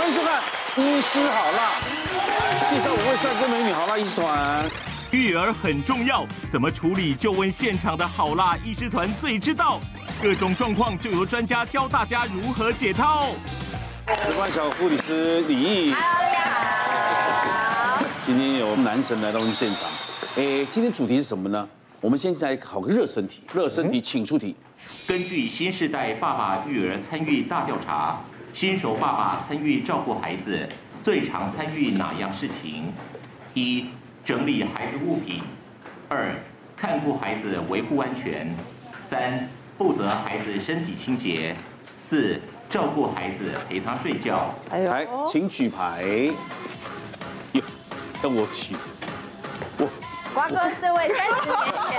欢迎收看《医师好辣》，介绍五位帅哥美女好辣医师团。育儿很重要，怎么处理？就问现场的好辣医师团最知道。各种状况就由专家教大家如何解套。值班小护理师李毅。Hello，大家好。今天有男神来到我们现场。哎，今天主题是什么呢？我们先来考个热身题。热身题，请出题。根据新世代爸爸育儿参与大调查，新手爸爸参与照顾孩子，最常参与哪样事情？一、整理孩子物品；二、看顾孩子，维护安全；三、负责孩子身体清洁；四、照顾孩子，陪他睡觉。来，请举牌。哟，让我举。瓜哥，这位三十年前。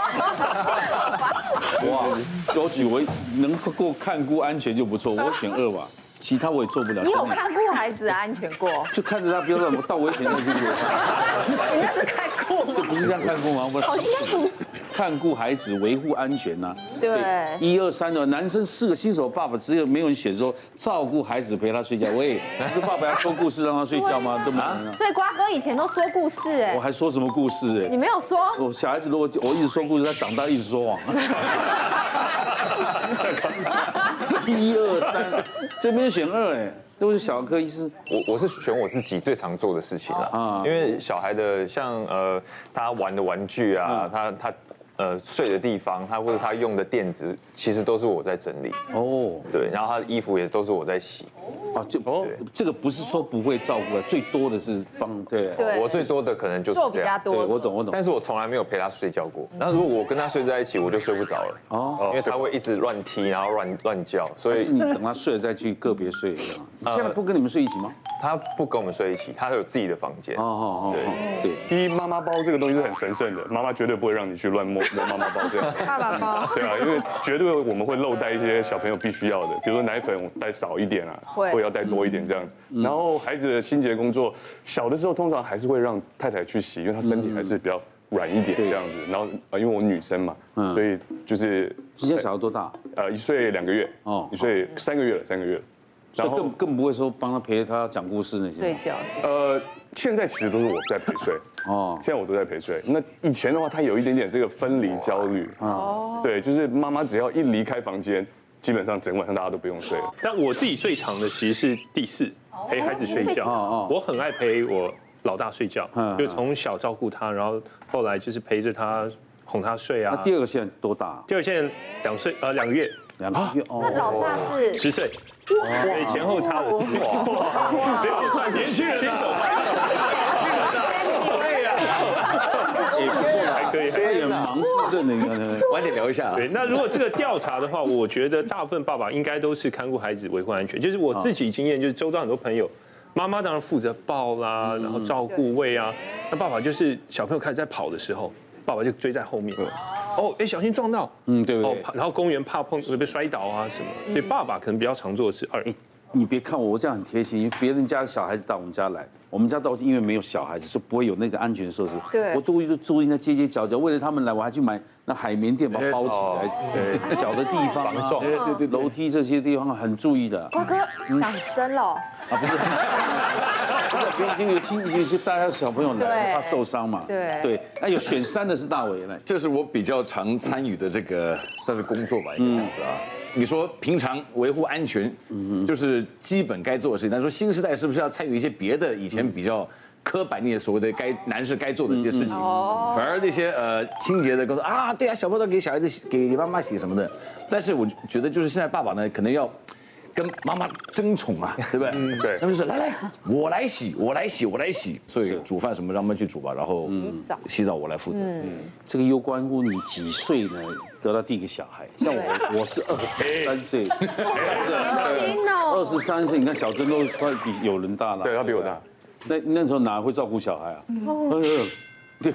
哇，我举我能够看顾安全就不错，我选二吧，其他我也做不了。你有看顾孩子安全过？就看着他不要乱到危险的地方。你那是看顾吗？就不是这样看顾吗？不是。哦，应该不是。看顾孩子，维护安全呐。对。一二三的男生四个新手爸爸，只有没有人选说照顾孩子陪他睡觉。喂，是爸爸要说故事让他睡觉吗？都没有。所以瓜哥以前都说故事哎。我还说什么故事哎？你没有说。我小孩子如果我一直说故事，他长大一直说谎。一二三，这边选二哎，都是小儿科医师。我我是选我自己最常做的事情啦啊，因为小孩的像呃他玩的玩具啊，他他。呃，睡的地方，他或者他用的垫子，其实都是我在整理。哦，对，然后他的衣服也都是我在洗。哦，就哦，这个不是说不会照顾，最多的是帮。对，我最多的可能就是这样。对。我懂，我懂。但是我从来没有陪他睡觉过。那如果我跟他睡在一起，我就睡不着了。哦，因为他会一直乱踢，然后乱乱叫，所以你等他睡了再去个别睡。你现在不跟你们睡一起吗？他不跟我们睡一起，他有自己的房间。哦哦哦，对对。第一，妈妈包这个东西是很神圣的，妈妈绝对不会让你去乱摸摸。妈妈包这样，爸爸包，对啊，因为绝对我们会漏带一些小朋友必须要的，比如说奶粉带少一点啊，会要带多一点这样子。然后孩子的清洁工作，小的时候通常还是会让太太去洗，因为她身体还是比较软一点这样子。然后啊，因为我女生嘛，所以就是。今天小孩多大？呃，一岁两个月。哦，一岁三个月了，三个月了。然后更更不会说帮他陪他讲故事那些。睡觉。呃。现在其实都是我在陪睡哦，现在我都在陪睡。那以前的话，他有一点点这个分离焦虑哦，对，就是妈妈只要一离开房间，基本上整晚上大家都不用睡了。但我自己最长的其实是第四，陪孩子睡觉。哦哦我很爱陪我老大睡觉，就从小照顾他，然后后来就是陪着他哄他睡啊。那第二个现在多大？第二个现在两岁，呃，两个月。两个月哦。那老大是十岁。对，前后差了十岁，所以我算年轻人新手。也不错，还可以，还有盲视症的，你看，晚点聊一下。对，那如果这个调查的话，我觉得大部分爸爸应该都是看顾孩子、维护安全。就是我自己经验，就是周遭很多朋友，妈妈当然负责抱啦，然后照顾喂啊，那爸爸就是小朋友开始在跑的时候，爸爸就追在后面。哦，哎，小心撞到，嗯，对不对？然后公园怕碰会被摔倒啊什么，所以爸爸可能比较常做的是二。你别看我，我这样很贴心，因为别人家的小孩子到我们家来，我们家到因为没有小孩子，所以不会有那个安全设施。对，我都就住在街街角角，为了他们来，我还去买那海绵垫把它包起来，对，脚的地方啊，对对对，楼梯这些地方很注意的。瓜哥想生了？啊，不是，因为有亲戚去带他小朋友来，怕受伤嘛。对对，那有选三的是大伟来，这是我比较常参与的这个算是工作吧，一个样子啊。你说平常维护安全，嗯，就是基本该做的事情。但说新时代是不是要参与一些别的？以前比较刻板那些所谓的该男士该做的一些事情，反而那些呃清洁的工作啊，对啊，小朋友给小孩子洗，给妈妈洗什么的。但是我觉得就是现在爸爸呢，可能要。跟妈妈争宠啊，对不对？嗯，对。他们就是来来，我来洗，我来洗，我来洗。所以煮饭什么让他们去煮吧，然后洗澡，洗澡我来负责。嗯，这个又关乎你几岁呢？得到第一个小孩。像我，我是二十三岁。年轻哦。二十三岁，你看小珍都快比有人大了。对，他比我大。那那时候哪会照顾小孩啊？嗯，对。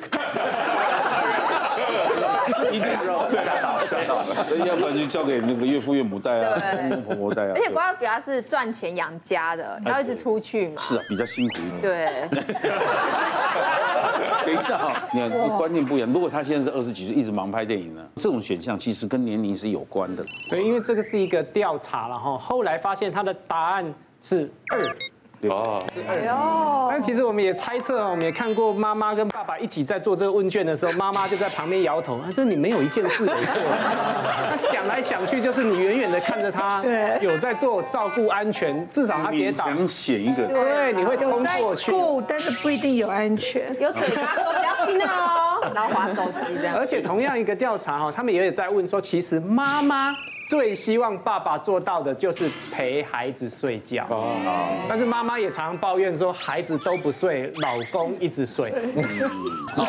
一定知道，吓到了，吓到了。要不然就交给那个岳父岳母带啊，公公婆婆带啊。而且瓜哥比较是赚钱养家的，要一直出去嘛。是啊，比较辛苦一点。对。等一下哈，你看观念不一样。如果他现在是二十几岁，一直忙拍电影呢，这种选项其实跟年龄是有关的。对，因为这个是一个调查了哈，后来发现他的答案是二。哦，哎呦！但其实我们也猜测啊，我们也看过妈妈跟爸爸一起在做这个问卷的时候，妈妈就在旁边摇头，啊，这你没有一件事没做。那想来想去，就是你远远的看着他，对，有在做照顾安全，至少他跌倒，想写一个，对，你会冲过去，但是不一定有安全，有嘴巴说不要听哦，然后划手机这样。而且同样一个调查哈，他们也有在问说，其实妈妈。最希望爸爸做到的就是陪孩子睡觉，但是妈妈也常常抱怨说孩子都不睡，老公一直睡。好，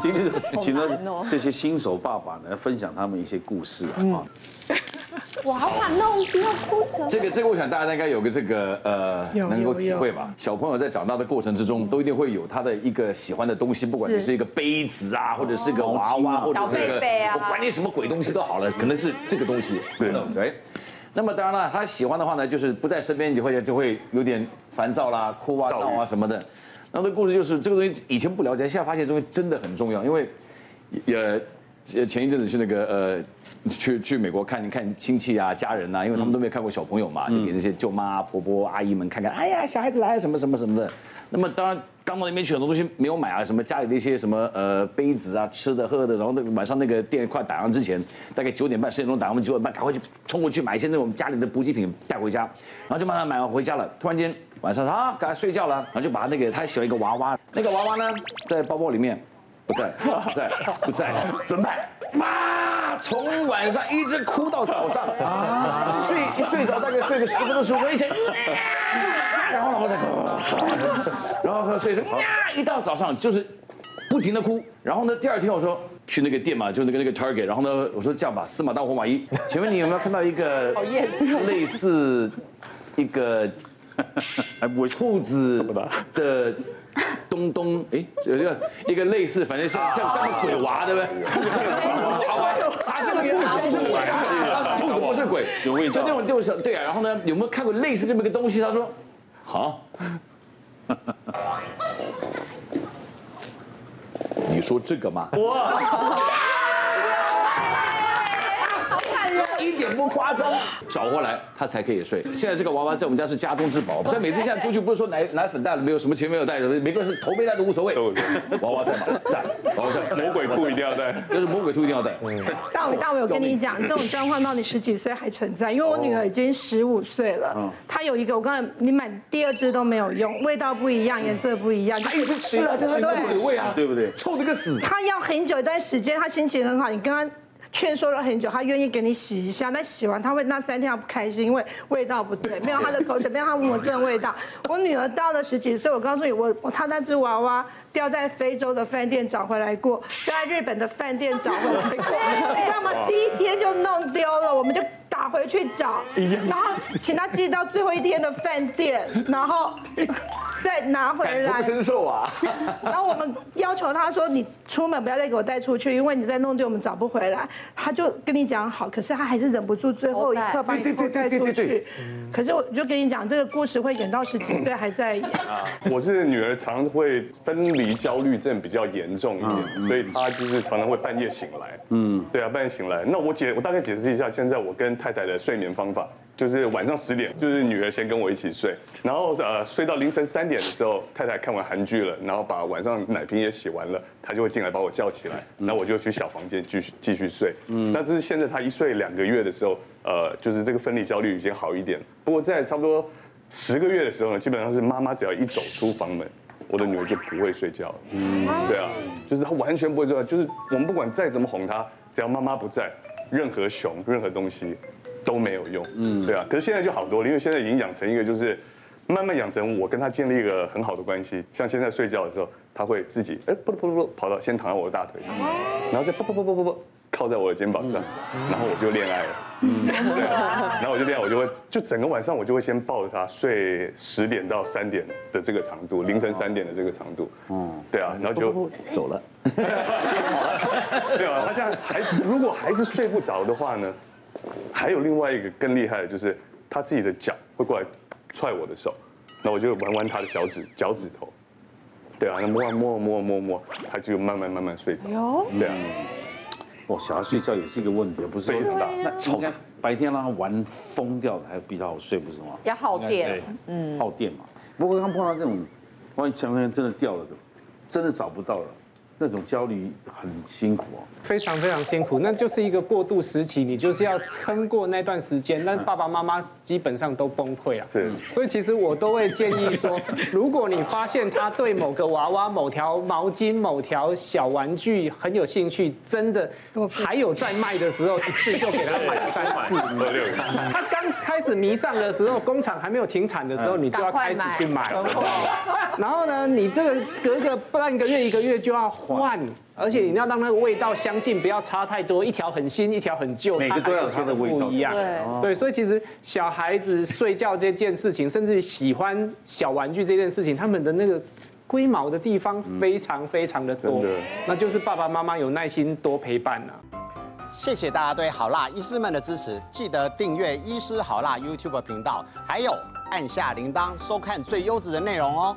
今天请了这些新手爸爸呢，分享他们一些故事啊。我好感动，不要哭成。这个这个，我想大家应该有个这个呃，能够体会吧。小朋友在长大的过程之中，都一定会有他的一个喜欢的东西，不管你是一个杯子啊，或者是个娃娃，或者是个我管你什么鬼东西都好了，可能是这个东西。对，对。那么当然了，他喜欢的话呢，就是不在身边，就会就会有点烦躁啦、哭啊、闹啊什么的。那这故事就是这个东西，以前不了解，现在发现这东西真的很重要，因为也前一阵子去那个呃。去去美国看看亲戚啊、家人啊，因为他们都没有看过小朋友嘛，就给那些舅妈、婆婆、阿姨们看看。哎呀，小孩子来什么什么什么的。那么当然刚到那边去，很多东西没有买啊，什么家里的一些什么呃杯子啊、吃的喝的。然后那晚上那个店快打烊之前，大概九点半、十点钟打烊，我们九点半赶快去冲过去买一些那种家里的补给品带回家，然后就慢慢买完回家了。突然间晚上啊，赶快睡觉了，然后就把那个他喜欢一个娃娃，那个娃娃呢在包包里面。不在，不在，不在，怎么办？妈，从晚上一直哭到早上啊！睡一睡着大概睡个十分钟十五分钟，然后老婆才哭，然后睡睡，一到早上就是不停的哭。然后呢，第二天我说去那个店嘛，就那个那个 Target，然后呢，我说这样吧，司马当活马医，请问你有没有看到一个 类似一个 兔子的？东东，哎，有一个一个类似，反正像像像个鬼娃，对不对？他是个兔子，不是鬼啊！兔子不是鬼，有味道。就那种就是对啊。然后呢，有没有看过类似这么一个东西？他说，好。你说这个吗？哇！一点不夸张，找回来他才可以睡。现在这个娃娃在我们家是家中之宝，所以每次现在出去不是说奶奶粉带了没有，什么钱没有带，每个人是头没带都无所谓。娃娃在吗？在，娃娃在。魔鬼兔一定要带，要是魔鬼兔一定要带。大伟，大伟，我跟你讲，这种状况到你十几岁还存在，因为我女儿已经十五岁了，她有一个，我刚才你买第二支都没有用，味道不一样，颜色不一样，她一直吃了就是对，味啊，对不对？臭这个死。她要很久一段时间，她心情很好，你跟她。劝说了很久，他愿意给你洗一下，但洗完他会那三天他不开心，因为味道不对，没有他的口水，没有他闻正味道。我女儿到了十几岁，我告诉你，我我她那只娃娃掉在非洲的饭店找回来过，掉在日本的饭店找回来过，你知道吗？第一天就弄丢了，我们就打回去找，然后请他寄到最后一天的饭店，然后。再拿回来，感同身受啊！然后我们要求他说：“你出门不要再给我带出去，因为你再弄丢，我们找不回来。”他就跟你讲好，可是他还是忍不住最后一刻把你偷带出去。可是我就跟你讲，这个故事会演到十几岁还在演。我是女儿，常会分离焦虑症比较严重一点，所以她就是常常会半夜醒来。嗯，对啊，半夜醒来。那我解，我大概解释一下，现在我跟太太的睡眠方法。就是晚上十点，就是女儿先跟我一起睡，然后呃睡到凌晨三点的时候，太太看完韩剧了，然后把晚上奶瓶也洗完了，她就会进来把我叫起来，然后我就去小房间继续继续睡。嗯，那这是现在她一岁两个月的时候，呃，就是这个分离焦虑已经好一点。不过在差不多十个月的时候呢，基本上是妈妈只要一走出房门，我的女儿就不会睡觉了。嗯，对啊，就是她完全不会睡觉，就是我们不管再怎么哄她，只要妈妈不在，任何熊任何东西。都没有用，嗯，对啊，可是现在就好多了，因为现在已经养成一个，就是慢慢养成我跟他建立一个很好的关系。像现在睡觉的时候，他会自己哎，不不不不，跑到先躺在我的大腿上，然后再不不不不不不靠在我的肩膀上，然后我就恋爱了，嗯，对，然后我就恋爱，我就会就整个晚上我就会先抱着他睡十点到三点的这个长度，凌晨三点的这个长度，嗯，对啊，然后就走了，对啊，他现在还如果还是睡不着的话呢？还有另外一个更厉害的，就是他自己的脚会过来踹我的手，那我就玩玩他的小指脚趾头，对啊，那摸摸摸摸摸，他就慢慢慢慢睡着。对啊，哇，小孩睡觉也是一个问题，不是非常大。那应该白天让他玩疯掉的还比较好睡，不是吗？要耗电，嗯，耗电嘛。不过刚碰到这种，万一强生真的掉了，真的找不到了。那种焦虑很辛苦哦，非常非常辛苦，那就是一个过渡时期，你就是要撑过那段时间，但爸爸妈妈基本上都崩溃了。是，所以其实我都会建议说，如果你发现他对某个娃娃、某条毛巾、某条小玩具很有兴趣，真的还有在卖的时候，一次就给他买三四五。他刚开始迷上的时候，工厂还没有停产的时候，你就要开始去买。然后呢，你这个隔个半个月、一个月就要。换，而且你要让那个味道相近，不要差太多。一条很新，一条很旧，每个都要它的味道不一样。对，对，所以其实小孩子睡觉这件事情，甚至于喜欢小玩具这件事情，他们的那个龟毛的地方非常非常的多。那就是爸爸妈妈有耐心多陪伴了。谢谢大家对好辣医师们的支持，记得订阅医师好辣 YouTube 频道，还有按下铃铛收看最优质的内容哦。